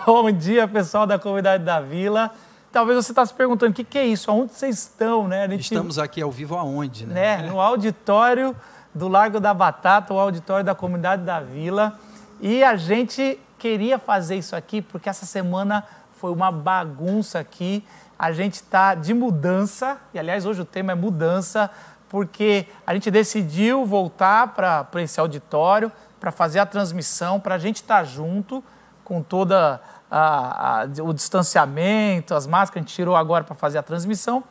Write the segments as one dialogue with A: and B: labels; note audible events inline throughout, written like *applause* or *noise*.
A: *laughs* Bom dia, pessoal da comunidade da Vila. Talvez você está se perguntando o que, que é isso, aonde vocês estão, né?
B: Gente... Estamos aqui ao vivo aonde, né?
A: né? No auditório do Largo da Batata, o auditório da comunidade da Vila. E a gente queria fazer isso aqui porque essa semana foi uma bagunça aqui. A gente está de mudança, e aliás, hoje o tema é mudança, porque a gente decidiu voltar para esse auditório para fazer a transmissão, para a gente estar tá junto com toda a, a, o distanciamento, as máscaras, a gente tirou agora para fazer a transmissão,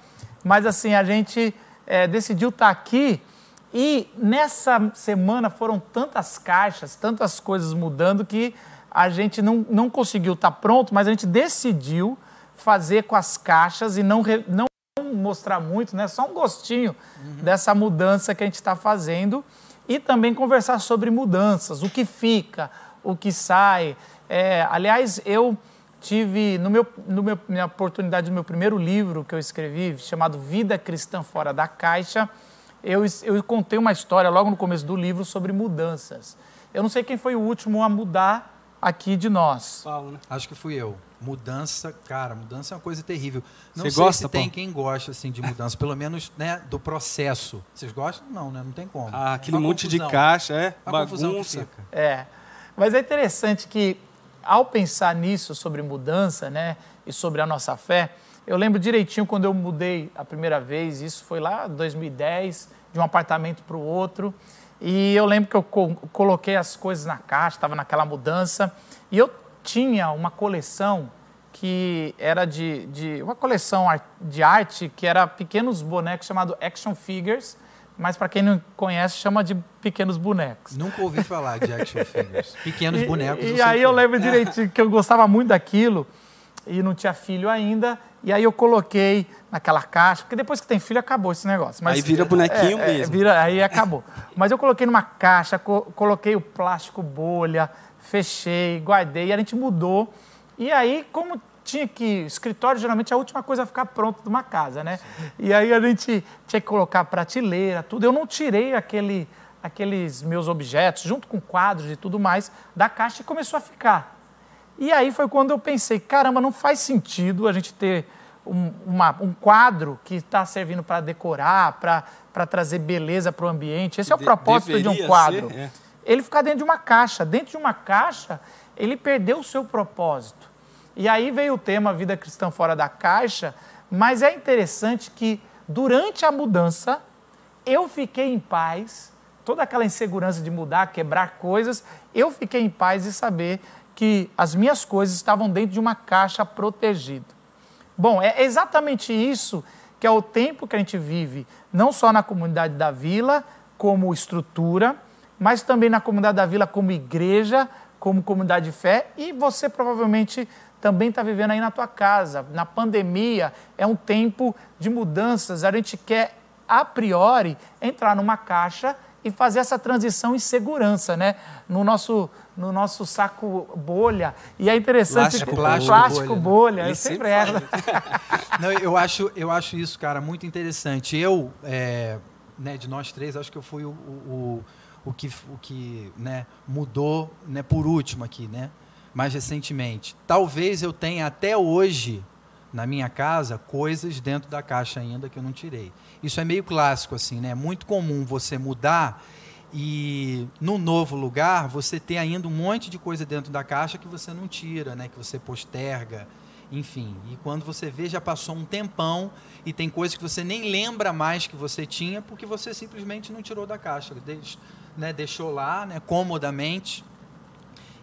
A: mas assim, a gente é, decidiu estar tá aqui e nessa semana foram tantas caixas, tantas coisas mudando que a gente não, não conseguiu estar tá pronto, mas a gente decidiu fazer com as caixas e não, não mostrar muito, né? só um gostinho uhum. dessa mudança que a gente está fazendo e também conversar sobre mudanças, o que fica, o que sai. É, aliás, eu tive, no meu, no meu, minha oportunidade do meu primeiro livro que eu escrevi, chamado Vida Cristã Fora da Caixa, eu, eu contei uma história logo no começo do livro sobre mudanças. Eu não sei quem foi o último a mudar aqui de nós.
B: Paulo, né? Acho que fui eu. Mudança, cara, mudança é uma coisa terrível. Não Você sei gosta, se tem quem gosta assim de mudança, pelo menos, né, do processo. Vocês gostam? Não, né? Não tem como.
C: Ah, aquele monte confusão. de caixa, é, a bagunça.
A: É. Mas é interessante que ao pensar nisso sobre mudança, né, e sobre a nossa fé, eu lembro direitinho quando eu mudei a primeira vez, isso foi lá em 2010, de um apartamento para o outro. E eu lembro que eu co coloquei as coisas na caixa, estava naquela mudança, e eu tinha uma coleção que era de, de uma coleção de arte que era pequenos bonecos chamado action figures, mas para quem não conhece chama de pequenos bonecos.
B: Nunca ouvi falar de action *laughs* figures. Pequenos
A: e,
B: bonecos.
A: E, aí eu lembro direitinho que eu gostava muito daquilo e não tinha filho ainda. E aí eu coloquei naquela caixa, porque depois que tem filho acabou esse negócio.
C: Mas, aí vira bonequinho é, é mesmo.
A: É, vira, aí acabou. Mas eu coloquei numa caixa, co coloquei o plástico bolha, fechei, guardei, e a gente mudou. E aí, como tinha que. Escritório geralmente é a última coisa a ficar pronto de uma casa, né? Sim. E aí a gente tinha que colocar prateleira, tudo. Eu não tirei aquele, aqueles meus objetos, junto com quadros e tudo mais, da caixa e começou a ficar. E aí foi quando eu pensei, caramba, não faz sentido a gente ter um, uma, um quadro que está servindo para decorar, para trazer beleza para o ambiente. Esse é o de, propósito de um quadro. Ser, é. Ele ficar dentro de uma caixa. Dentro de uma caixa, ele perdeu o seu propósito. E aí veio o tema Vida Cristã Fora da Caixa, mas é interessante que durante a mudança eu fiquei em paz, toda aquela insegurança de mudar, quebrar coisas, eu fiquei em paz de saber que as minhas coisas estavam dentro de uma caixa protegida. Bom, é exatamente isso que é o tempo que a gente vive, não só na comunidade da vila, como estrutura, mas também na comunidade da vila como igreja, como comunidade de fé, e você provavelmente também está vivendo aí na tua casa. Na pandemia é um tempo de mudanças, a gente quer a priori entrar numa caixa e fazer essa transição em segurança, né? No nosso, no nosso saco bolha. E é interessante
B: plástico, que plástico, plástico bolha,
A: bolha eu sempre erro. *laughs*
B: Não, eu acho, eu acho isso, cara, muito interessante. Eu, é, né, de nós três, acho que eu fui o, o, o que, o que né, mudou né, por último aqui, né? Mais recentemente. Talvez eu tenha até hoje na minha casa coisas dentro da caixa ainda que eu não tirei. Isso é meio clássico assim, né? É muito comum você mudar e no novo lugar você ter ainda um monte de coisa dentro da caixa que você não tira, né? Que você posterga, enfim. E quando você vê já passou um tempão e tem coisas que você nem lembra mais que você tinha porque você simplesmente não tirou da caixa, né? Deixou lá, né? Comodamente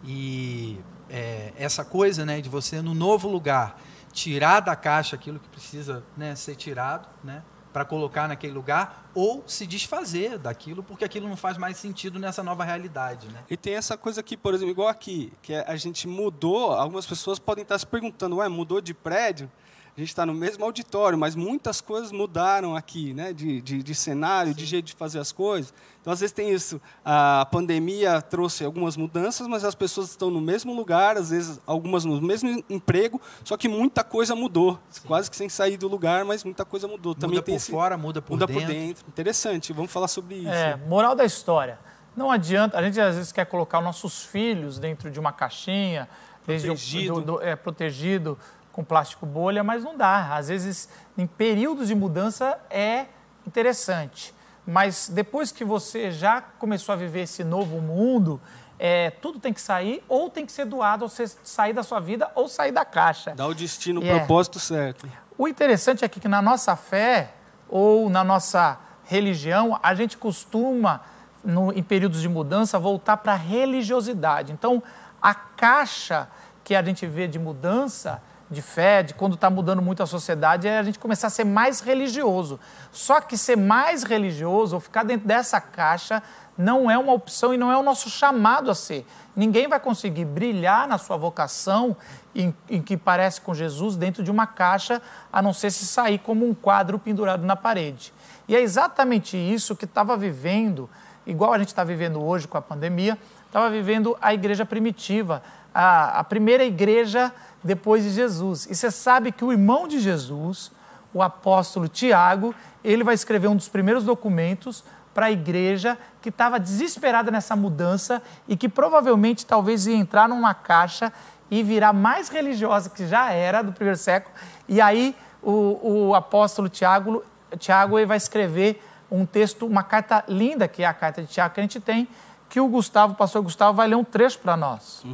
B: e é, essa coisa, né? De você no novo lugar tirar da caixa aquilo que precisa né, ser tirado, né, para colocar naquele lugar, ou se desfazer daquilo, porque aquilo não faz mais sentido nessa nova realidade. Né?
C: E tem essa coisa aqui, por exemplo, igual aqui, que a gente mudou, algumas pessoas podem estar se perguntando, ué, mudou de prédio? A gente está no mesmo auditório, mas muitas coisas mudaram aqui, né? de, de, de cenário, Sim. de jeito de fazer as coisas. Então, às vezes tem isso. A pandemia trouxe algumas mudanças, mas as pessoas estão no mesmo lugar, às vezes algumas no mesmo emprego, só que muita coisa mudou. Sim. Quase que sem sair do lugar, mas muita coisa mudou.
B: Muda Também por esse, fora, muda por
C: muda
B: dentro.
C: por dentro. Interessante, vamos falar sobre isso.
A: É, moral da história. Não adianta, a gente às vezes quer colocar nossos filhos dentro de uma caixinha,
C: Protegido.
A: Do, do, é, protegido com plástico bolha, mas não dá. Às vezes, em períodos de mudança, é interessante. Mas depois que você já começou a viver esse novo mundo, é, tudo tem que sair, ou tem que ser doado, ou você sair da sua vida, ou sair da caixa.
C: Dá o destino, o
A: É.
C: propósito certo.
A: O interessante é que na nossa fé ou na nossa religião, a gente costuma, no- em períodos de mudança, voltar para a religiosidade. Então, a caixa que a gente vê de mudança de fé, de quando está mudando muito a sociedade, é a gente começar a ser mais religioso. Só que ser mais religioso, ou ficar dentro dessa caixa, não é uma opção e não é o nosso chamado a ser. Ninguém vai conseguir brilhar na sua vocação em, em que parece com Jesus dentro de uma caixa, a não ser se sair como um quadro pendurado na parede. E é exatamente isso que estava vivendo, igual a gente está vivendo hoje com a pandemia, estava vivendo a igreja primitiva, a, a primeira igreja depois de Jesus. E você sabe que o irmão de Jesus, o apóstolo Tiago, ele vai escrever um dos primeiros documentos para a igreja que estava desesperada nessa mudança e que provavelmente talvez ia entrar numa caixa e virar mais religiosa que já era do primeiro século. E aí o, o apóstolo Tiago, Tiago ele vai escrever um texto, uma carta linda, que é a carta de Tiago que a gente tem, que o Gustavo, o pastor Gustavo, vai ler um trecho para nós.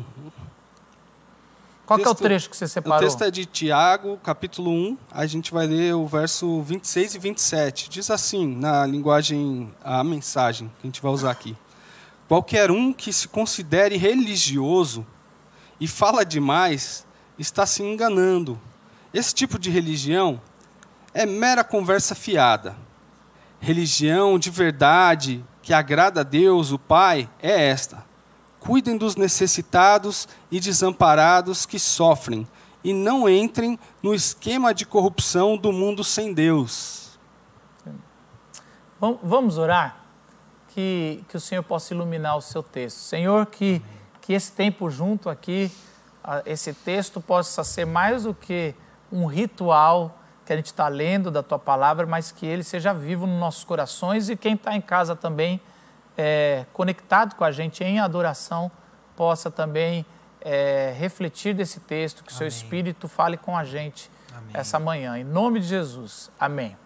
A: Qual que é o
C: Texto-
A: trecho que você
C: O
A: separou?
C: texto é de Tiago, capítulo 1, a gente vai ler o verso 26 e 27. Diz assim, na linguagem, a mensagem que a gente vai usar aqui. Qualquer um que se considere religioso e fala demais está se enganando. Esse tipo de religião é mera conversa fiada. Religião de verdade, que agrada a Deus, o Pai, é esta. Cuidem dos necessitados e desamparados que sofrem, e não entrem no esquema de corrupção do mundo sem Deus.
A: Vam- Vamos orar? Que, que o Senhor possa iluminar o seu texto. Senhor, que, que esse tempo junto aqui, esse texto possa ser mais do que um ritual que a gente está lendo da tua palavra, mas que ele seja vivo nos nossos corações e quem está em casa também é, conectado com a gente em adoração possa também é, refletir desse texto, que o seu
B: Amém.
A: Espírito fale com a gente
B: Amém.
A: essa manhã. Em nome de Jesus. Amém.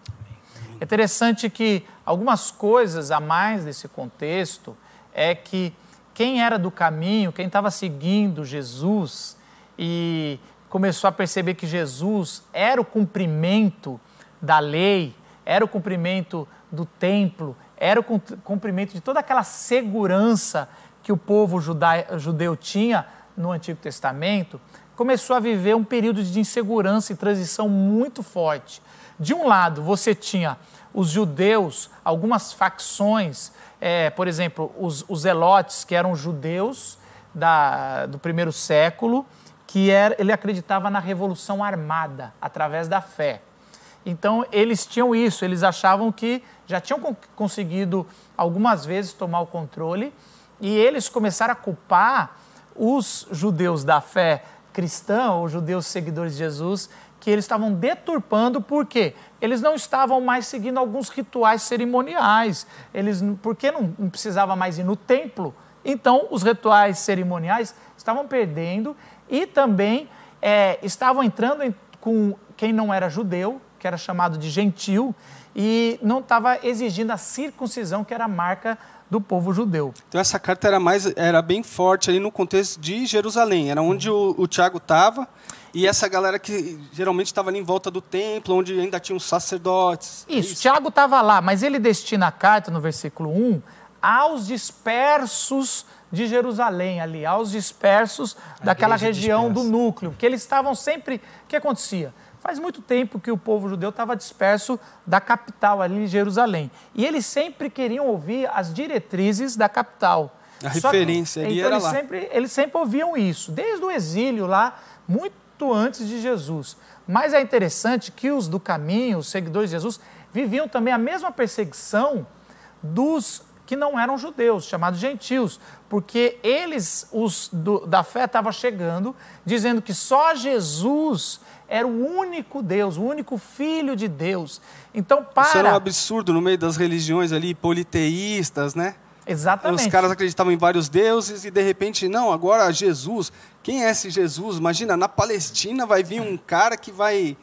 A: É interessante que algumas coisas a mais desse contexto é que quem era do caminho, quem estava seguindo Jesus e começou a perceber que Jesus era o cumprimento da lei, era o cumprimento do templo, era o cum- cumprimento de toda aquela segurança que o povo judeu tinha no Antigo Testamento, começou a viver um período de insegurança e transição muito forte. De um lado, você tinha os judeus, algumas facções, eh, por exemplo, os, os zelotes, que eram judeus da- do primeiro século, que era, ele acreditava na revolução armada, através da fé. Então, eles tinham isso, eles achavam que já tinham con- conseguido algumas vezes tomar o controle e eles começaram a culpar os judeus da fé cristã, ou judeus seguidores de Jesus, que eles estavam deturpando, por quê? Eles não estavam mais seguindo alguns rituais cerimoniais, eles, porque não, não precisava mais ir no templo, então os rituais cerimoniais estavam perdendo e também é, estavam entrando em- com quem não era judeu, que era chamado de gentil, e não estava exigindo a circuncisão, que era a marca do povo judeu.
C: Então essa carta era mais era bem forte ali no contexto de Jerusalém, era onde o, o Tiago estava e essa galera que geralmente estava ali em volta do templo, onde ainda tinham os sacerdotes. É
A: Isso, Tiago estava lá, mas ele destina a carta, no versículo 1, aos dispersos de Jerusalém, ali, aos dispersos daquela
B: igreja
A: região do
B: dispersa.
A: núcleo, porque eles estavam sempre. O que acontecia? Faz muito tempo que o povo judeu estava disperso da capital, ali, Jerusalém. E eles sempre queriam ouvir as diretrizes da capital.
C: A
A: Só que-
C: referência ali
A: então
C: era
A: eles
C: lá.
A: Sempre, eles sempre ouviam isso, desde o exílio lá, muito antes de Jesus. Mas é interessante que os do caminho, os seguidores de Jesus, viviam também a mesma perseguição dos que não eram judeus, chamados gentios, porque eles, os do- da fé, estavam chegando, dizendo que só Jesus era o único Deus, o único Filho de Deus. Então,
C: Isso era um
A: para.
C: absurdo no meio das religiões ali politeístas, né?
A: Exatamente.
C: Os caras acreditavam em vários deuses e de repente, não, agora Jesus. Quem é esse Jesus? Imagina, na Palestina vai vir um cara que vai,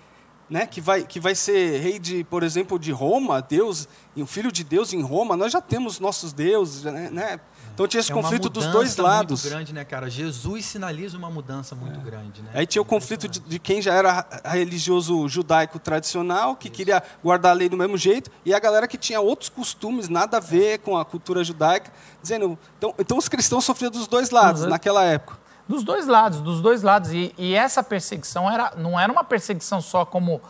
C: né, que vai, que vai ser rei de, por exemplo, de Roma, Deus, e um filho de Deus em Roma. Nós já temos nossos deuses, né? Então tinha esse
B: é
C: conflito dos dois lados.
B: muito grande, né, cara? Jesus sinaliza uma mudança muito é. grande, né?
C: Aí tinha o conflito de, de, quem já era religioso judaico tradicional, que Isso. queria guardar a lei do mesmo jeito, e a galera que tinha outros costumes, nada a ver com a cultura judaica, dizendo. Então, então os cristãos sofriam dos dois lados uhum. naquela época.
A: Dos dois lados, dos dois lados. E, e essa perseguição era, não era uma perseguição só como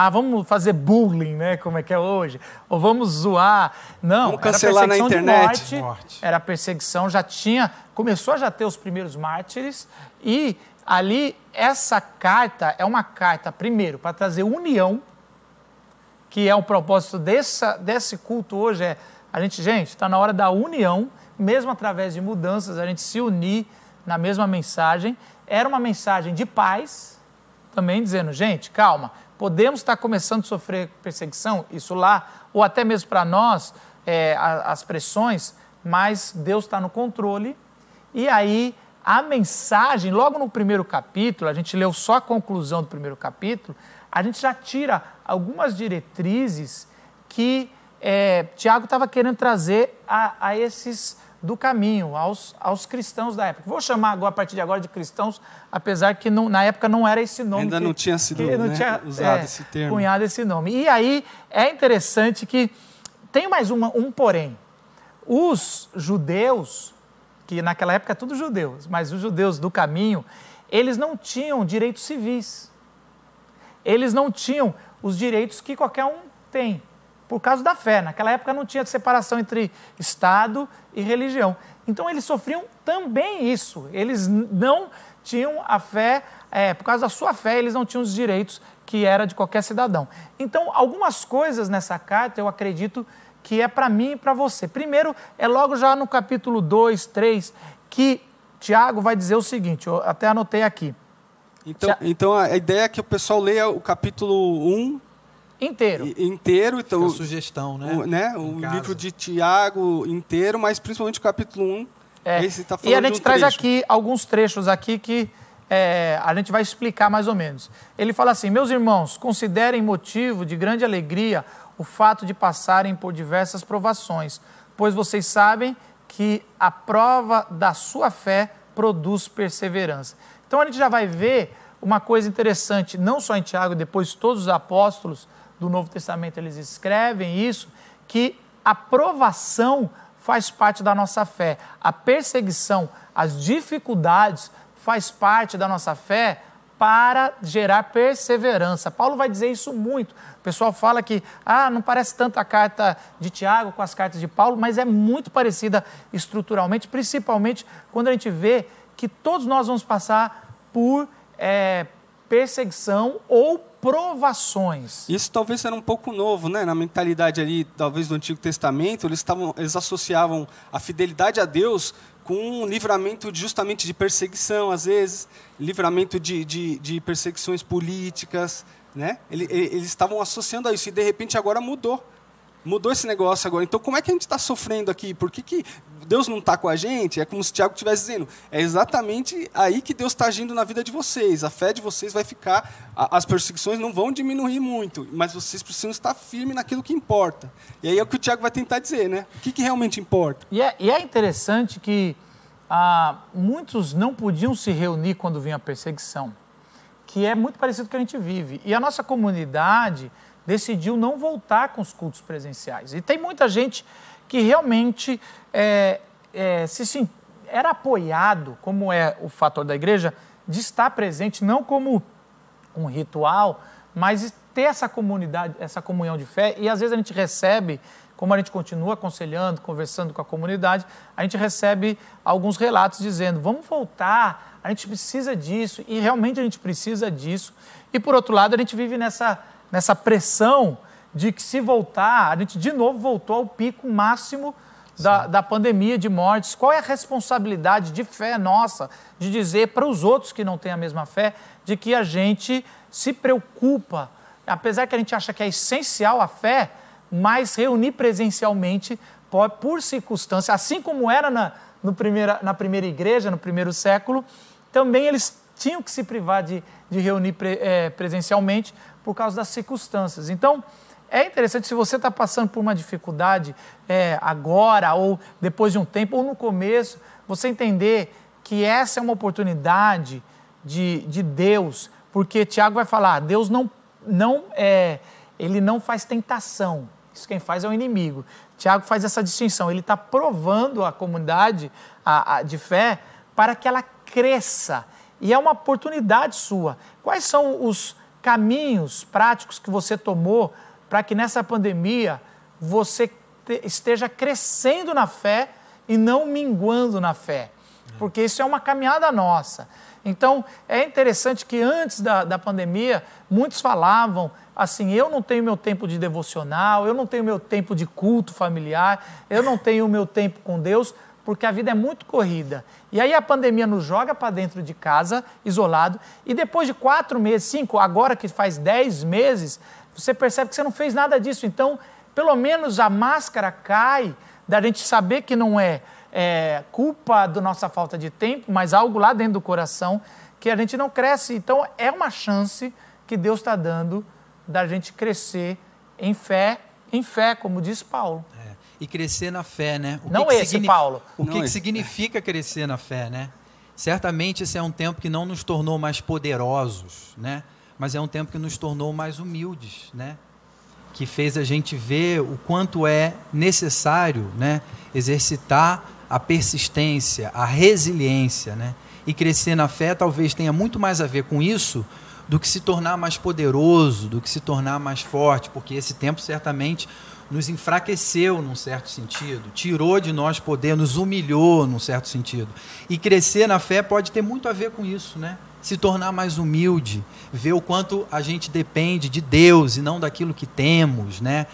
A: ah, vamos fazer bullying, né? Como é que é hoje? Ou vamos zoar. Não,
C: vamos cancelar na internet.
A: Morte, morte. Era perseguição, já tinha, começou a já ter os primeiros mártires e ali essa carta é uma carta, primeiro, para trazer união, que é o propósito dessa, desse culto hoje, é a gente, gente, está na hora da união, mesmo através de mudanças, a gente se unir na mesma mensagem. Era uma mensagem de paz, também dizendo, gente, calma, podemos estar começando a sofrer perseguição, isso lá, ou até mesmo para nós, é, as pressões, mas Deus está no controle. E aí, a mensagem, logo no primeiro capítulo, a gente leu só a conclusão do primeiro capítulo, a gente já tira algumas diretrizes que é, Tiago estava querendo trazer a, a esses do caminho aos, aos cristãos da época. Vou chamar agora, a partir de agora de cristãos, apesar que não, na época não era esse nome.
C: Ainda
A: que,
C: não tinha sido não né, tinha, usado é, esse termo.
A: Cunhado esse nome. E aí é interessante que tem mais uma, um porém. Os judeus, que naquela época é tudo judeus, mas os judeus do caminho, eles não tinham direitos civis. Eles não tinham os direitos que qualquer um tem por causa da fé. Naquela época não tinha separação entre Estado e religião. Então eles sofriam também isso. Eles não tinham a fé, é, por causa da sua fé, eles não tinham os direitos que era de qualquer cidadão. Então, algumas coisas nessa carta eu acredito que é para mim e para você. Primeiro, é logo já no capítulo 2, 3, que Tiago vai dizer o seguinte, eu até anotei aqui.
C: Então, então a ideia é que o pessoal leia o capítulo 1
A: Inteiro.
C: inteiro. Então,
B: a sugestão, né?
C: O, né? o livro de Tiago inteiro, mas principalmente o capítulo 1.
A: É. Esse tá e a gente um traz trecho. aqui alguns trechos aqui que é, a gente vai explicar mais ou menos. Ele fala assim: Meus irmãos, considerem motivo de grande alegria o fato de passarem por diversas provações, pois vocês sabem que a prova da sua fé produz perseverança. Então a gente já vai ver uma coisa interessante, não só em Tiago, depois todos os apóstolos do Novo Testamento eles escrevem isso, que a provação faz parte da nossa fé. A perseguição, as dificuldades faz parte da nossa fé para gerar perseverança. Paulo vai dizer isso muito. O pessoal fala que ah, não parece tanto a carta de Tiago com as cartas de Paulo, mas é muito parecida estruturalmente, principalmente quando a gente vê que todos nós vamos passar por é, perseguição ou provações.
C: Isso talvez era um pouco novo, né? Na mentalidade ali, talvez do Antigo Testamento, eles estavam, eles associavam a fidelidade a Deus com um livramento justamente de perseguição, às vezes, livramento de, de, de perseguições políticas, né? Eles, eles estavam associando a isso e de repente agora mudou. Mudou esse negócio agora. Então, como é que a gente está sofrendo aqui? Por que, que Deus não está com a gente? É como se Tiago estivesse dizendo. É exatamente aí que Deus está agindo na vida de vocês. A fé de vocês vai ficar. As perseguições não vão diminuir muito, mas vocês precisam estar firmes naquilo que importa. E aí é o que o Tiago vai tentar dizer, né? O que, que realmente importa?
A: E é, e é interessante que ah, muitos não podiam se reunir quando vinha a perseguição, que é muito parecido com o que a gente vive. E a nossa comunidade decidiu não voltar com os cultos presenciais. E tem muita gente que realmente é, é, se, era apoiado, como é o fator da igreja, de estar presente, não como um ritual, mas ter essa comunidade, essa comunhão de fé. E às vezes a gente recebe, como a gente continua aconselhando, conversando com a comunidade, a gente recebe alguns relatos dizendo: vamos voltar, a gente precisa disso, e realmente a gente precisa disso. E por outro lado, a gente vive nessa nessa pressão de que se voltar, a gente de novo voltou ao pico máximo da, da pandemia de mortes. Qual é a responsabilidade de fé nossa de dizer para os outros que não têm a mesma fé de que a gente se preocupa, apesar que a gente acha que é essencial a fé, mas reunir presencialmente por circunstância, assim como era na, no primeira, na primeira igreja, no primeiro século, também eles tinham que se privar de, de reunir pre, é, presencialmente por causa das circunstâncias. Então, é interessante, se você está passando por uma dificuldade é, agora, ou depois de um tempo, ou no começo, você entender que essa é uma oportunidade de, de Deus, porque Tiago vai falar, Deus não, não é, ele não faz tentação, isso quem faz é o inimigo. Tiago faz essa distinção, ele está provando a comunidade a, a, de fé para que ela cresça, e é uma oportunidade sua. Quais são os caminhos práticos que você tomou para que nessa pandemia você esteja crescendo na fé e não minguando na fé. Porque isso é uma caminhada nossa. Então, é interessante que antes da, da pandemia, muitos falavam assim: eu não tenho meu tempo de devocional, eu não tenho meu tempo de culto familiar, eu não tenho meu tempo com Deus, porque a vida é muito corrida. E aí a pandemia nos joga para dentro de casa, isolado, e depois de quatro meses, cinco, agora que faz dez meses, você percebe que você não fez nada disso. Então, pelo menos a máscara cai da gente saber que não é, é culpa da nossa falta de tempo, mas algo lá dentro do coração que a gente não cresce. Então, é uma chance que Deus está dando da gente crescer em fé, em fé, como diz Paulo.
B: E crescer na fé, né?
A: O não que esse, Paulo.
B: O que, que significa crescer na fé, né? Certamente esse é um tempo que não nos tornou mais poderosos, né? mas é um tempo que nos tornou mais humildes, né? que fez a gente ver o quanto é necessário né? exercitar a persistência, a resiliência. Né? E crescer na fé talvez tenha muito mais a ver com isso do que se tornar mais poderoso, do que se tornar mais forte, porque esse tempo certamente nos enfraqueceu num certo sentido, tirou de nós poder, nos humilhou num certo sentido. E crescer na fé pode ter muito a ver com isso, né? se tornar mais humilde, ver o quanto a gente depende de Deus e não daquilo que temos, né?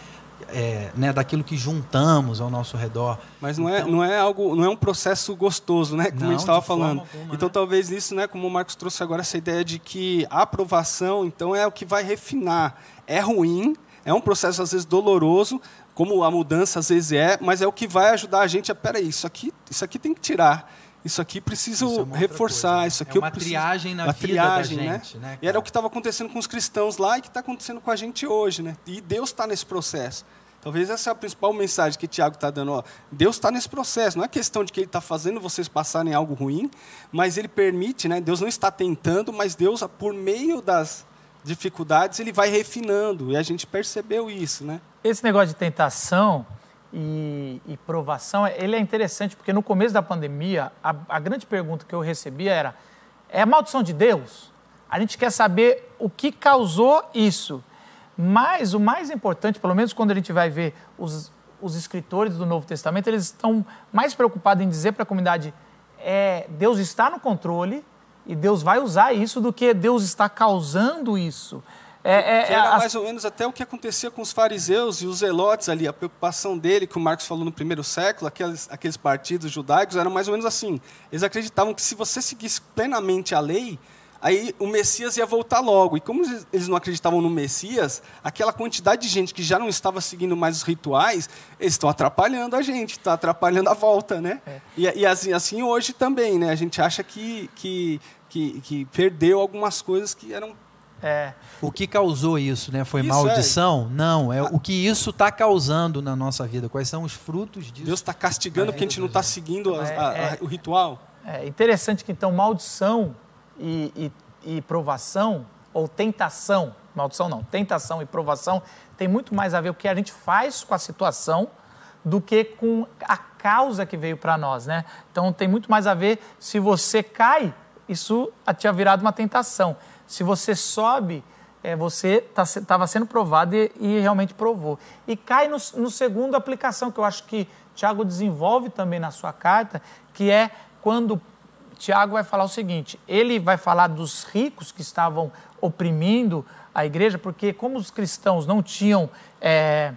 B: É, né, daquilo que juntamos ao nosso redor.
C: Mas não, é, então, não é algo, não é um processo gostoso, né? Como não, a gente estava falando. Alguma, então né? talvez isso, né, como o Marcos trouxe agora essa ideia de que a aprovação, então é o que vai refinar. É ruim, é um processo às vezes doloroso, como a mudança às vezes é, mas é o que vai ajudar a gente a, peraí, isso aqui, isso aqui tem que tirar isso aqui preciso isso é reforçar, coisa, né? isso aqui
B: é uma
C: eu preciso...
B: triagem na uma vida triagem, da gente, né? né
C: e era o que estava acontecendo com os cristãos lá e que está acontecendo com a gente hoje, né? E Deus está nesse processo. Talvez essa é a principal mensagem que Tiago está dando. Ó, Deus está nesse processo. Não é questão de que Ele está fazendo vocês passarem algo ruim, mas Ele permite, né? Deus não está tentando, mas Deus, por meio das dificuldades, Ele vai refinando. E a gente percebeu isso, né?
A: Esse negócio de tentação e, e, provação, ele é interessante porque no começo da pandemia, a, a grande pergunta que eu recebia era: é a maldição de Deus? A gente quer saber o que causou isso. Mas o mais importante, pelo menos quando a gente vai ver os, os escritores do Novo Testamento, eles estão mais preocupados em dizer para a comunidade: é, Deus está no controle e Deus vai usar isso do que Deus está causando isso.
C: É, é, que era mais ou menos até o que acontecia com os fariseus e os zelotes ali. A preocupação dele, que o Marcos falou no primeiro século, aqueles, aqueles partidos judaicos, eram mais ou menos assim. Eles acreditavam que se você seguisse plenamente a lei, aí o Messias ia voltar logo. E como eles não acreditavam no Messias, aquela quantidade de gente que já não estava seguindo mais os rituais, eles estão atrapalhando a gente, está atrapalhando a volta, né? É. E, e assim, assim, hoje também, né? A gente acha que, que, que, que perdeu algumas coisas que eram
B: é. O que causou isso, né? Foi isso maldição? É. Não, é o que isso está causando na nossa vida. Quais são os frutos disso?
C: Deus está castigando é, porque a gente não está seguindo a, a, a, é. o ritual.
A: É interessante que então maldição e, e, e provação ou tentação, maldição não, tentação e provação tem muito mais a ver com o que a gente faz com a situação do que com a causa que veio para nós, né? Então tem muito mais a ver se você cai, isso tinha virado uma tentação. Se você sobe, é, você estava tá, sendo provado e, e, realmente provou. E cai no, no segundo aplicação, que eu acho que Tiago desenvolve também na sua carta, que é quando Tiago vai falar o seguinte: ele vai falar dos ricos que estavam oprimindo a igreja, porque como os cristãos não tinham é,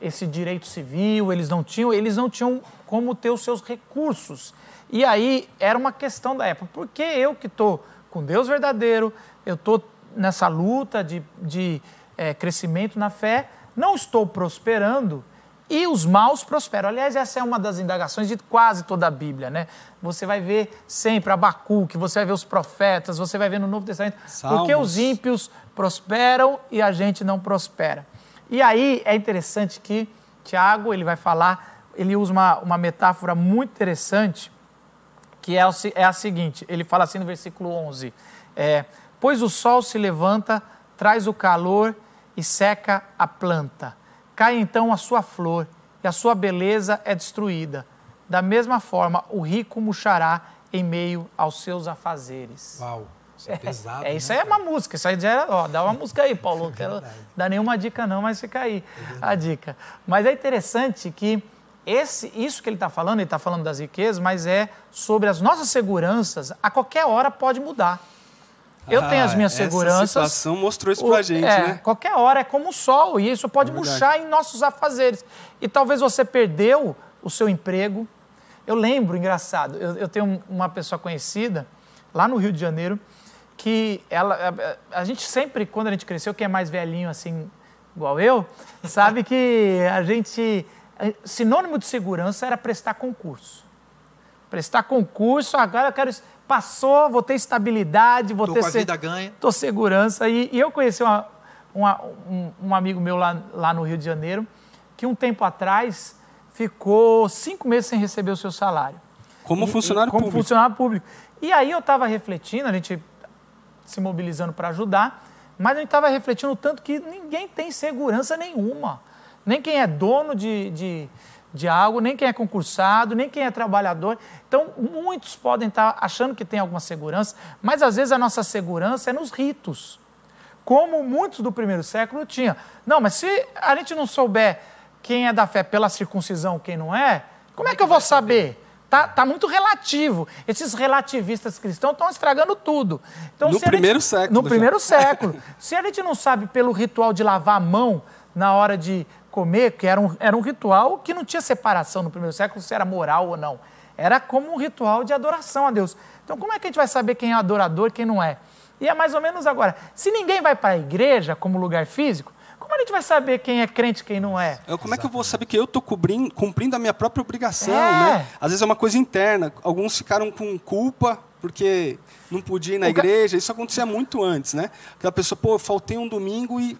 A: esse direito civil, eles não tinham, eles não tinham como ter os seus recursos. E aí era uma questão da época. Por que eu que estou com Deus verdadeiro, eu estou nessa luta de, de é, crescimento na fé, não estou prosperando e os maus prosperam. Aliás, essa é uma das indagações de quase toda a Bíblia, né? Você vai ver sempre Abacuque, você vai ver os profetas, você vai ver no Novo Testamento,
C: Salmos.
A: porque os ímpios prosperam e a gente não prospera. E aí é interessante que Tiago, ele vai falar, ele usa uma, uma metáfora muito interessante, que é, o é a seguinte, ele fala assim no versículo 11, é, pois o sol se levanta, traz o calor e seca a planta. Cai então a sua flor e a sua beleza é destruída. Da mesma forma, o rico murchará em meio aos seus afazeres.
B: Uau, isso é pesado.
A: É, isso
B: né,
A: aí é uma música, isso aí já era, ó, dá uma música aí, Paulo. *laughs* Não quero dar nenhuma dica não, mas fica aí a dica. Mas é interessante que esse, isso que ele está falando, ele está falando das riquezas, mas é sobre as nossas seguranças, a qualquer hora pode mudar. Eu
C: Ah,
A: tenho as minhas
C: essa
A: seguranças.
C: situação mostrou isso
A: O-
C: pra gente,
A: é,
C: né?
A: Qualquer hora é como o sol, e isso pode
C: É
A: murchar em nossos afazeres. E talvez você perdeu o seu emprego. Eu lembro, engraçado, eu, eu tenho uma pessoa conhecida lá no Rio de Janeiro que ela, a, a gente sempre, quando a gente cresceu, quem é mais velhinho assim, igual eu, *laughs* sabe que a gente, sinônimo de segurança era prestar concurso. Prestar concurso, agora eu quero, passou, vou ter estabilidade, vou
B: Tô
A: ter
B: com a
A: se-
B: vida ganha.
A: tô segurança. E, e eu conheci uma- uma- um, um amigo meu lá, lá no Rio de Janeiro, que um tempo atrás ficou cinco meses sem receber o seu salário.
C: Como
A: E-
C: funcionário
A: como
C: público.
A: funcionário público. E aí eu estava refletindo, a gente se mobilizando para ajudar, mas a gente estava refletindo o tanto que ninguém tem segurança nenhuma. Nem quem é dono de, de, de algo, nem quem é concursado, nem quem é trabalhador. Então, muitos podem estar achando que tem alguma segurança, mas às vezes a nossa segurança é nos ritos como muitos do primeiro século tinham. Não, mas se a gente não souber quem é da fé pela circuncisão, quem não é, como é que eu vou saber? Tá, tá muito relativo. Esses relativistas cristãos estão estragando tudo. Então,
C: No primeiro
A: gente-
C: século
A: No
C: já.
A: primeiro *laughs* século. Se a gente não sabe pelo ritual de lavar a mão na hora de comer, que era um, era um ritual que não tinha separação no primeiro século se era moral ou não. Era como um ritual de adoração a Deus. Então, como é que a gente vai saber quem é adorador e quem não é? E é mais ou menos agora. Se ninguém vai para a igreja como lugar físico, como a gente vai saber quem é crente e quem não é?
C: Eu, como é que eu vou saber que eu estou cumprindo a minha própria obrigação,
A: É.
C: né? Às vezes é uma coisa interna. Alguns ficaram com culpa porque não podia ir na
A: O ca-
C: igreja. Isso acontecia muito antes, né? Aquela pessoa, pô, eu faltei um domingo e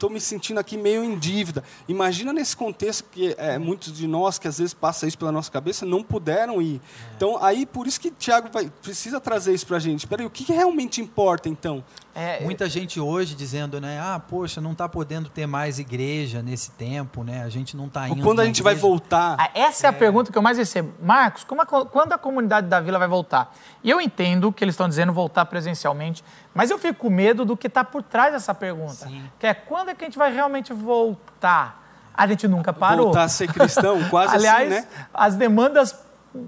C: estou me sentindo aqui meio em dívida. Imagina nesse contexto que é, muitos de nós que às vezes passa isso pela nossa cabeça não puderam ir. Então aí por isso que Tiago vai, precisa trazer isso para a gente. Peraí, o que, que realmente importa então?
A: É,
B: Muita gente hoje dizendo, né? Ah, poxa, não está podendo ter mais igreja nesse tempo, né? A gente não está
C: Ou
B: indo.
C: quando a gente vai
B: igreja.
C: voltar?
A: Ah, Essa é a pergunta que eu mais recebo. Marcos, como a quando a comunidade da vila vai voltar? E eu entendo que eles estão dizendo voltar presencialmente, mas eu fico com medo do que está por trás dessa pergunta.
B: Sim.
A: Que é quando é que a gente vai realmente voltar? A gente nunca parou.
C: Voltar a ser cristão, quase *laughs*
A: Aliás,
C: assim, né?
A: as demandas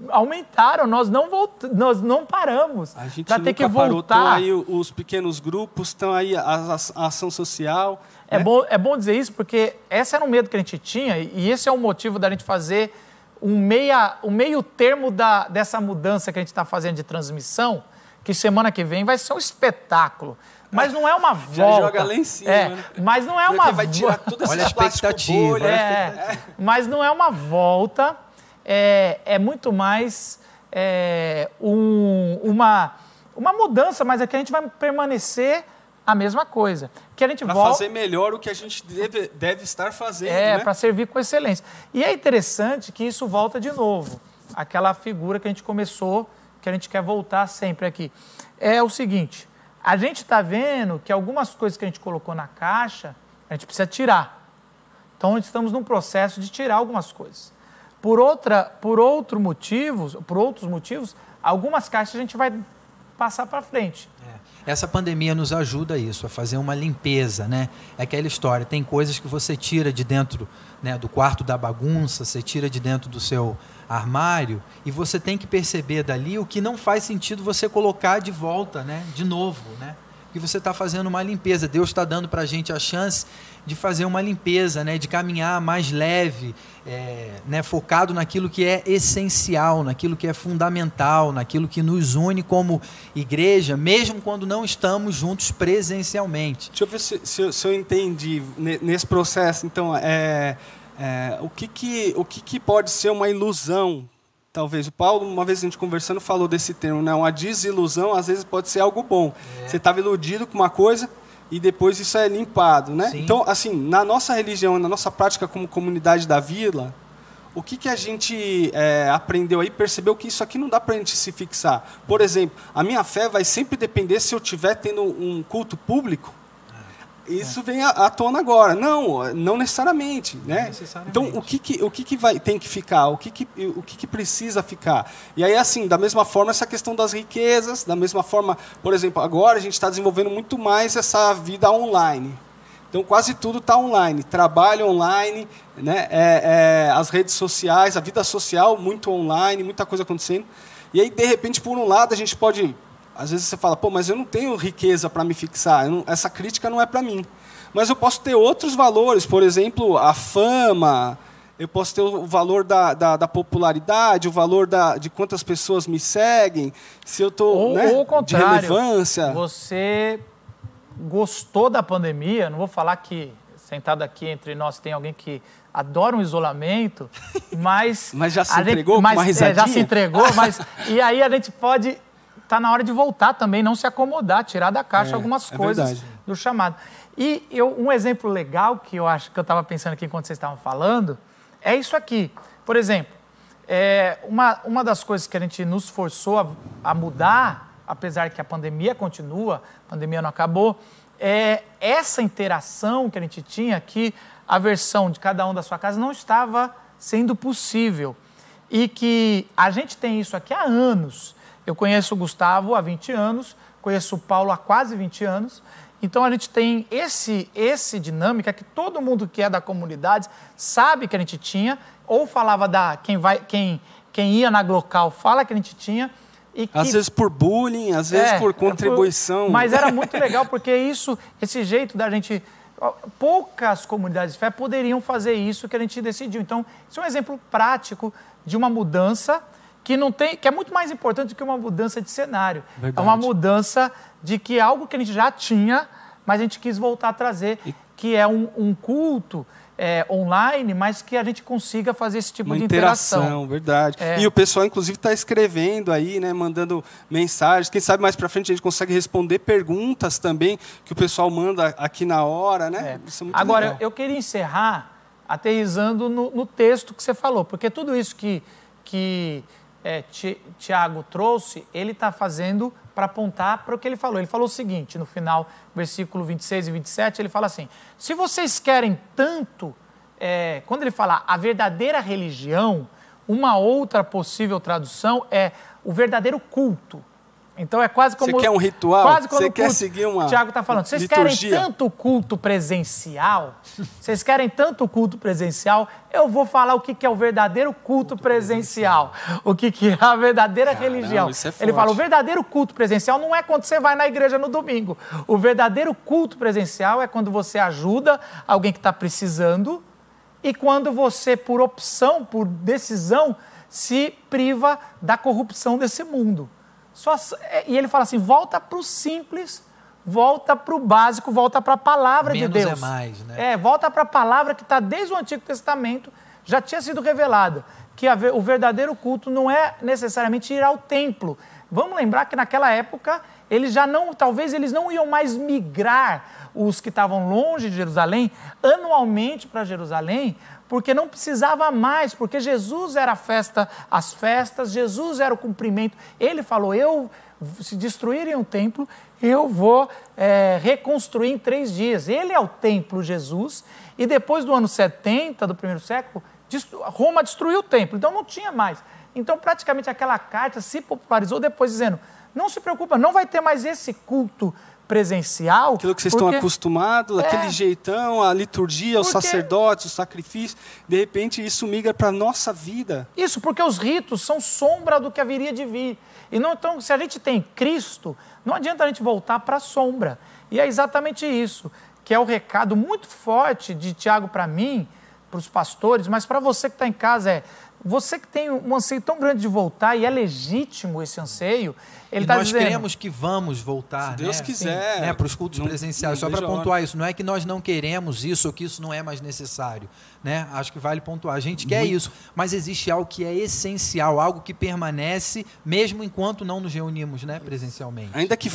A: aumentaram, nós não, volt... nós não paramos.
C: A gente
A: Pra
C: nunca
A: ter que
C: parou,
A: voltar.
C: aí o- os pequenos grupos, estão aí a, a- a ação social.
A: É,
C: né?
A: bom, é bom dizer isso porque esse era um medo que a gente tinha e esse é o motivo da gente fazer um, meia, um meio termo da, dessa mudança que a gente está fazendo de transmissão, que semana que vem vai ser um espetáculo. Mas não é uma *laughs*
C: Já
A: volta.
C: joga lá em cima,
A: É,
C: né?
A: mas não é
C: Porque
A: uma
C: vai tirar tudo
B: Olha a expectativa,
C: bolha,
B: olha a
A: É, mas não é uma volta, é, é muito mais é, um- uma, uma mudança, mas aqui a gente vai permanecer a mesma coisa. Que a gente
C: Para
A: volta.
C: fazer melhor o que a gente deve, deve estar fazendo,
A: É,
C: né?
A: para servir com excelência. E é interessante que isso volta de novo. Aquela figura que a gente começou, que a gente quer voltar sempre aqui. É o seguinte: a gente está vendo que algumas coisas que a gente colocou na caixa, a gente precisa tirar. Então, estamos num processo de tirar algumas coisas. Por, outra, por, outro motivos, por outros motivos, algumas caixas a gente vai passar para frente.
B: É. Essa pandemia nos ajuda a isso, a fazer uma limpeza, né? É aquela história, tem coisas que você tira de dentro né, do quarto da bagunça, você tira de dentro do seu armário e você tem que perceber dali o que não faz sentido você colocar de volta, né? De novo, né? Que você está fazendo uma limpeza. Deus está dando para a gente a chance de fazer uma limpeza, né? De caminhar mais leve, é, né? Focado naquilo que é essencial, naquilo que é fundamental, naquilo que nos une como igreja, mesmo quando não estamos juntos presencialmente.
C: Deixa eu ver se, se eu, se eu entendi ne- nesse processo. Então, é, É, o que, que, o que, que pode ser uma ilusão talvez. O Paulo, uma vez a gente conversando, falou desse termo, né? Uma desilusão, às vezes, pode ser algo bom. É. Você estava iludido com uma coisa e depois isso é limpado, né? Sim. Então, assim, na nossa religião, na nossa prática como comunidade da vila, o que, que a gente é, aprendeu aí, percebeu que isso aqui não dá para a gente se fixar. Por exemplo, a minha fé vai sempre depender se eu estiver tendo um culto público isso é. vem à, tona agora. Não, não necessariamente, né? Necessariamente. Então, o que, que, o que, que vai, tem que ficar? O, que, que, o que, que precisa ficar? E aí, assim, da mesma forma, essa questão das riquezas, da mesma forma, por exemplo, agora a gente está desenvolvendo muito mais essa vida online. Então, quase tudo está online. Trabalho online, né? É, é, as redes sociais, a vida social muito online, muita coisa acontecendo. E aí, de repente, por um lado, a gente pode às vezes você fala, pô, mas eu não tenho riqueza para me fixar, não, essa crítica não é para mim. Mas eu posso ter outros valores, por exemplo, a fama, eu posso ter o valor da, da, da popularidade, o valor da, de quantas pessoas me seguem, se eu estou né,
A: de relevância. Você gostou da pandemia, não vou falar que sentado aqui entre nós tem alguém que adora um isolamento, *laughs* mas...
C: mas já se entregou gente, mas, uma risadinha?
A: É, já se entregou, mas... *laughs* e aí a gente pode está na hora de voltar também, não se acomodar, tirar da caixa é, algumas é coisas verdade. do chamado. E eu, um exemplo legal que eu acho que eu estava pensando aqui enquanto vocês estavam falando é isso aqui. Por exemplo, é, uma, uma das coisas que a gente nos forçou a, a mudar, apesar que a pandemia continua, a pandemia não acabou, é essa interação que a gente tinha que a versão de cada um da sua casa não estava sendo possível. E que a gente tem isso aqui há anos. Eu conheço o Gustavo há 20 anos, conheço o Paulo há quase 20 anos. Então a gente tem esse esse dinâmica que todo mundo que é da comunidade sabe que a gente tinha, ou falava da quem vai quem quem ia na Glocal fala que a gente tinha.
C: Que, às vezes por bullying, às vezes é, por contribuição.
A: Mas era *laughs* muito legal porque isso, esse jeito da gente poucas comunidades de fé poderiam fazer isso que a gente decidiu. Então, isso é um exemplo prático de uma mudança que não tem, que é muito mais importante do que uma mudança de cenário. Verdade. É uma mudança de que algo que a gente já tinha, mas a gente quis voltar a trazer, e... que é um, um culto é, online, mas que a gente consiga fazer esse tipo
C: uma
A: de
C: interação. interação verdade. É. E o pessoal, inclusive, está escrevendo aí, né, mandando mensagens. Quem sabe mais para frente a gente consegue responder perguntas também que o pessoal manda aqui na hora, né?
A: É. É Agora, legal. eu queria encerrar aterrizando no, no texto que você falou, porque tudo isso que, que é, Tiago trouxe, ele está fazendo para apontar para o que ele falou. Ele falou o seguinte, no final, versículo 26 e 27, ele fala assim: se vocês querem tanto, é, quando ele fala a verdadeira religião, uma outra possível tradução é o verdadeiro culto. Então é quase como.
C: Você quer um ritual? Quase Você quer seguir uma.
A: O Tiago está falando. Vocês querem tanto culto presencial? Vocês querem tanto culto presencial? Eu vou falar o que, que é o verdadeiro culto, culto presencial. presencial. O que, que é a verdadeira Caramba, religião. Isso é forte. Ele fala: o verdadeiro culto presencial não é quando você vai na igreja no domingo. O verdadeiro culto presencial é quando você ajuda alguém que está precisando e quando você, por opção, por decisão, se priva da corrupção desse mundo. Só, é, e ele fala assim: volta para o simples, volta para o básico, volta para a palavra
B: Menos
A: de Deus.
B: é mais, né?
A: É, volta para a palavra que está desde o Antigo Testamento, já tinha sido revelada. Que a, o verdadeiro culto não é necessariamente ir ao templo. Vamos lembrar que naquela época eles já não, talvez eles não iam mais migrar os que estavam longe de Jerusalém anualmente para Jerusalém, porque não precisava mais, porque Jesus era a festa, as festas, Jesus era o cumprimento. Ele falou: Eu, se destruírem o templo, eu vou é, reconstruir em três dias. Ele é o templo, Jesus, e depois do ano 70 do primeiro século, Roma destruiu o templo, então não tinha mais. Então, praticamente aquela carta se popularizou depois, dizendo: não se preocupa, não vai ter mais esse culto presencial.
C: Aquilo que vocês porque... estão acostumados, é, aquele jeitão, a liturgia, os porque... sacerdotes, o sacrifício, de repente isso migra para a nossa vida.
A: Isso, porque os ritos são sombra do que haveria de vir. E não, então, se a gente tem Cristo, não adianta a gente voltar para a sombra. E é exatamente isso, que é o recado muito forte de Tiago para mim, para os pastores, mas para você que está em casa é você que tem um anseio tão grande de voltar, e é legítimo esse anseio, ele está
B: nós
A: dizendo...
B: cremos que vamos voltar,
C: Se Deus
B: né?
C: quiser.
B: né? para os cultos
C: Não-
B: presenciais.
C: não
B: Só para pontuar isso, não é que nós não queremos isso ou que isso não é mais necessário, né? Acho que vale pontuar. A gente quer isso, mas existe algo que é essencial, algo que permanece mesmo enquanto não nos reunimos, né, presencialmente.
C: Ainda que
B: É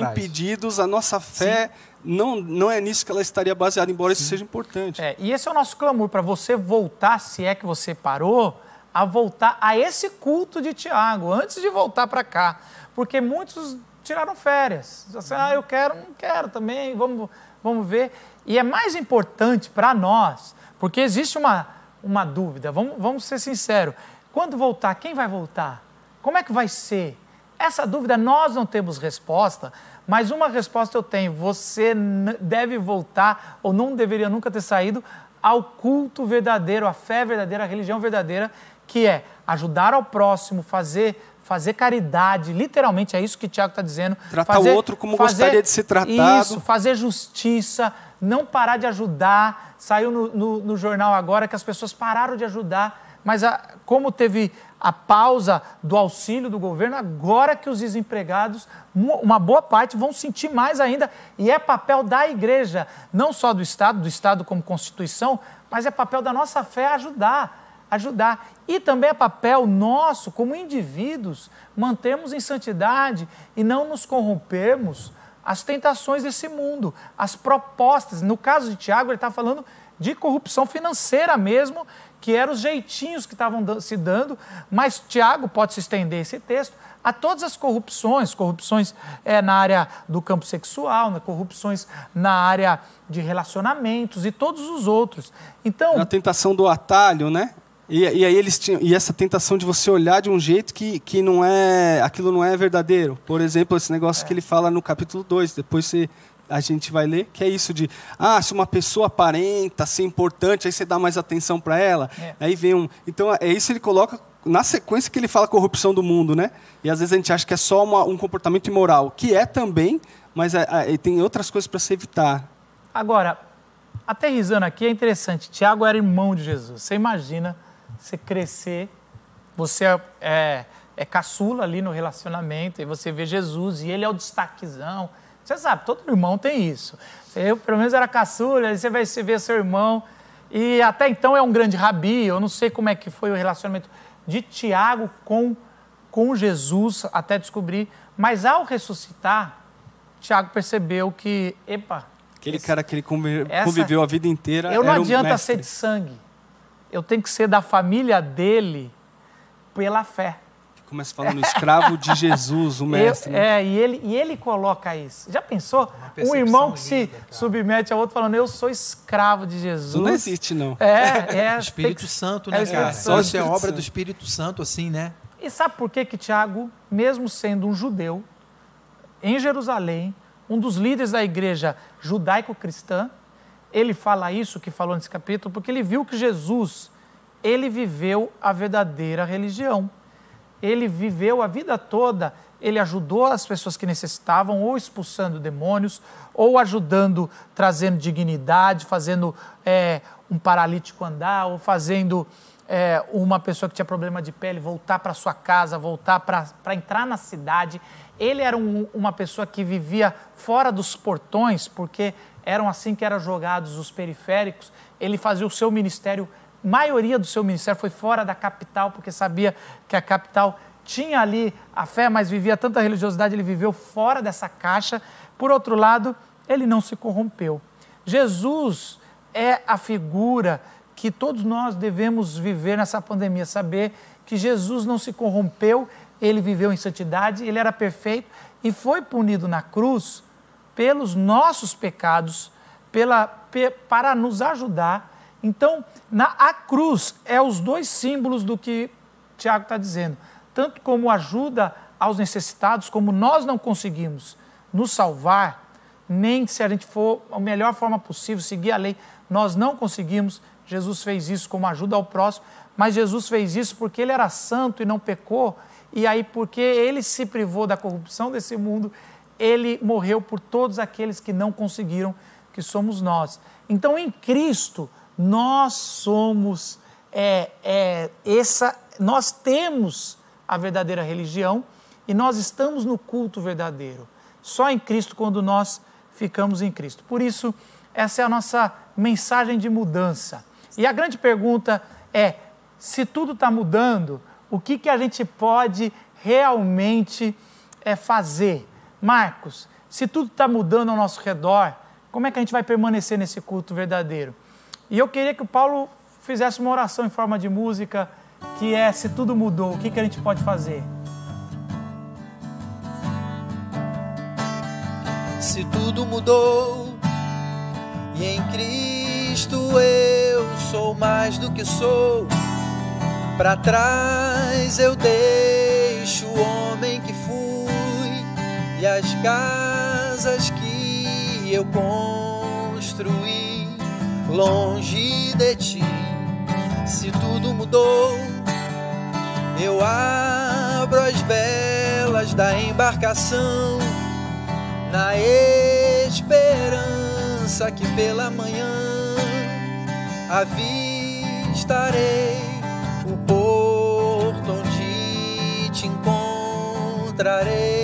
B: traz.
C: impedidos, a nossa fé não, não é nisso que ela estaria baseada, embora isso seja importante.
A: É, e esse é o nosso clamor, para você voltar, se é que você parou, a voltar a esse culto de Tiago, antes de voltar para cá. Porque muitos tiraram férias. Assim, ah, eu quero, não quero também, vamos, vamos ver. E é mais importante para nós, porque existe uma, uma dúvida, vamos, vamos ser sinceros. Quando voltar, quem vai voltar? Como é que vai ser? Essa dúvida nós não temos resposta, mas uma resposta eu tenho: você deve voltar, ou não deveria nunca ter saído, ao culto verdadeiro, à fé verdadeira, à religião verdadeira, que é ajudar ao próximo, fazer, fazer caridade, literalmente é isso que o Tiago está dizendo.
C: Tratar
A: fazer,
C: o outro como gostaria de ser tratado.
A: Isso, fazer justiça, não parar de ajudar. Saiu no, no- no jornal agora que as pessoas pararam de ajudar, mas a- como teve a pausa do auxílio do governo, agora que os desempregados, uma boa parte, vão sentir mais ainda. E é papel da igreja, não só do Estado, do Estado como Constituição, mas é papel da nossa fé ajudar. Ajudar. E também é papel nosso, como indivíduos, mantermos em santidade e não nos corrompermos as tentações desse mundo, as propostas. No caso de Tiago, ele está falando de corrupção financeira mesmo, que eram os jeitinhos que estavam se dando, mas Tiago pode se estender esse texto a todas as corrupções, corrupções é, na área do campo sexual, né, corrupções na área de relacionamentos e todos os outros. Então,
C: A tentação do atalho, né? E, e aí eles tinham e essa tentação de você olhar de um jeito que, que não é aquilo não é verdadeiro. Por exemplo, esse negócio que ele fala no capítulo 2, depois você, a gente vai ler, que é isso de ah, se uma pessoa aparenta ser importante, aí você dá mais atenção para ela.
A: É.
C: Aí vem um, então é isso que ele coloca na sequência que ele fala corrupção do mundo, né? E às vezes a gente acha que é só uma- um comportamento imoral, que é também, mas é- é- tem outras coisas para se evitar.
A: Agora, aterrizando aqui, é interessante. Tiago era irmão de Jesus. Você imagina você crescer, você é, é, é caçula ali no relacionamento, e você vê Jesus e ele é o destaquezão. Você sabe, todo irmão tem isso. Eu, pelo menos, era caçula, aí você vai você vê seu irmão, e até então é um grande rabi. Eu não sei como é que foi o relacionamento de Tiago com, com Jesus, até descobrir. Mas ao ressuscitar, Tiago percebeu que, epa,
C: Aquele
A: esse-
C: cara que ele convive-
A: essa-
C: conviveu a vida inteira.
A: eu não adianta ser de sangue. Eu tenho que ser da família dele pela fé.
C: Começa falando escravo de Jesus, o
A: Eu-
C: mestre. né?
A: é, e ele, e ele coloca isso. Já pensou? Um irmão que se
B: cara.
A: submete a outro falando, eu sou escravo de Jesus.
C: Isso não existe, não.
A: É, é. *laughs*
B: Espírito
A: que-
B: Santo,
A: é
B: né,
A: o Espírito
B: cara?
A: Santo.
B: Isso é obra
C: Santo.
B: do Espírito Santo, assim, né?
A: E sabe por que que Tiago, mesmo sendo um judeu, em Jerusalém, um dos líderes da igreja judaico-cristã, ele fala isso que falou nesse capítulo, porque ele viu que Jesus, ele viveu a verdadeira religião. Ele viveu a vida toda, ele ajudou as pessoas que necessitavam, ou expulsando demônios, ou ajudando, trazendo dignidade, fazendo é, um paralítico andar, ou fazendo é, uma pessoa que tinha problema de pele voltar para sua casa, voltar para entrar na cidade. Ele era um- uma pessoa que vivia fora dos portões, porque eram assim que eram jogados os periféricos. Ele fazia o seu ministério, maioria do seu ministério foi fora da capital, porque sabia que a capital tinha ali a fé, mas vivia tanta religiosidade, ele viveu fora dessa caixa. Por outro lado, ele não se corrompeu. Jesus é a figura que todos nós devemos viver nessa pandemia, saber que Jesus não se corrompeu, ele viveu em santidade, ele era perfeito e foi punido na cruz pelos nossos pecados, pela, pe- para nos ajudar. Então, na, a cruz é os dois símbolos do que Tiago está dizendo, tanto como ajuda aos necessitados, como nós não conseguimos nos salvar, nem se a gente for a melhor forma possível, seguir a lei, nós não conseguimos. Jesus fez isso como ajuda ao próximo, mas Jesus fez isso porque ele era santo e não pecou, e aí porque ele se privou da corrupção desse mundo, ele morreu por todos aqueles que não conseguiram, que somos nós. Então, em Cristo, nós somos é, é essa. Nós temos a verdadeira religião e nós estamos no culto verdadeiro. Só em Cristo quando nós ficamos em Cristo. Por isso, essa é a nossa mensagem de mudança. E a grande pergunta é: se tudo está mudando, o que, que a gente pode realmente é, fazer? Marcos, se tudo está mudando ao nosso redor, como é que a gente vai permanecer nesse culto verdadeiro? E eu queria que o Paulo fizesse uma oração em forma de música, que é: se tudo mudou, o que, que a gente pode fazer?
B: Se tudo mudou e em Cristo eu sou mais do que sou, para trás eu deixo o homem que fui e as casas que eu construí longe de ti. Se tudo mudou, eu abro as velas da embarcação na esperança que pela manhã avistarei encontrarei,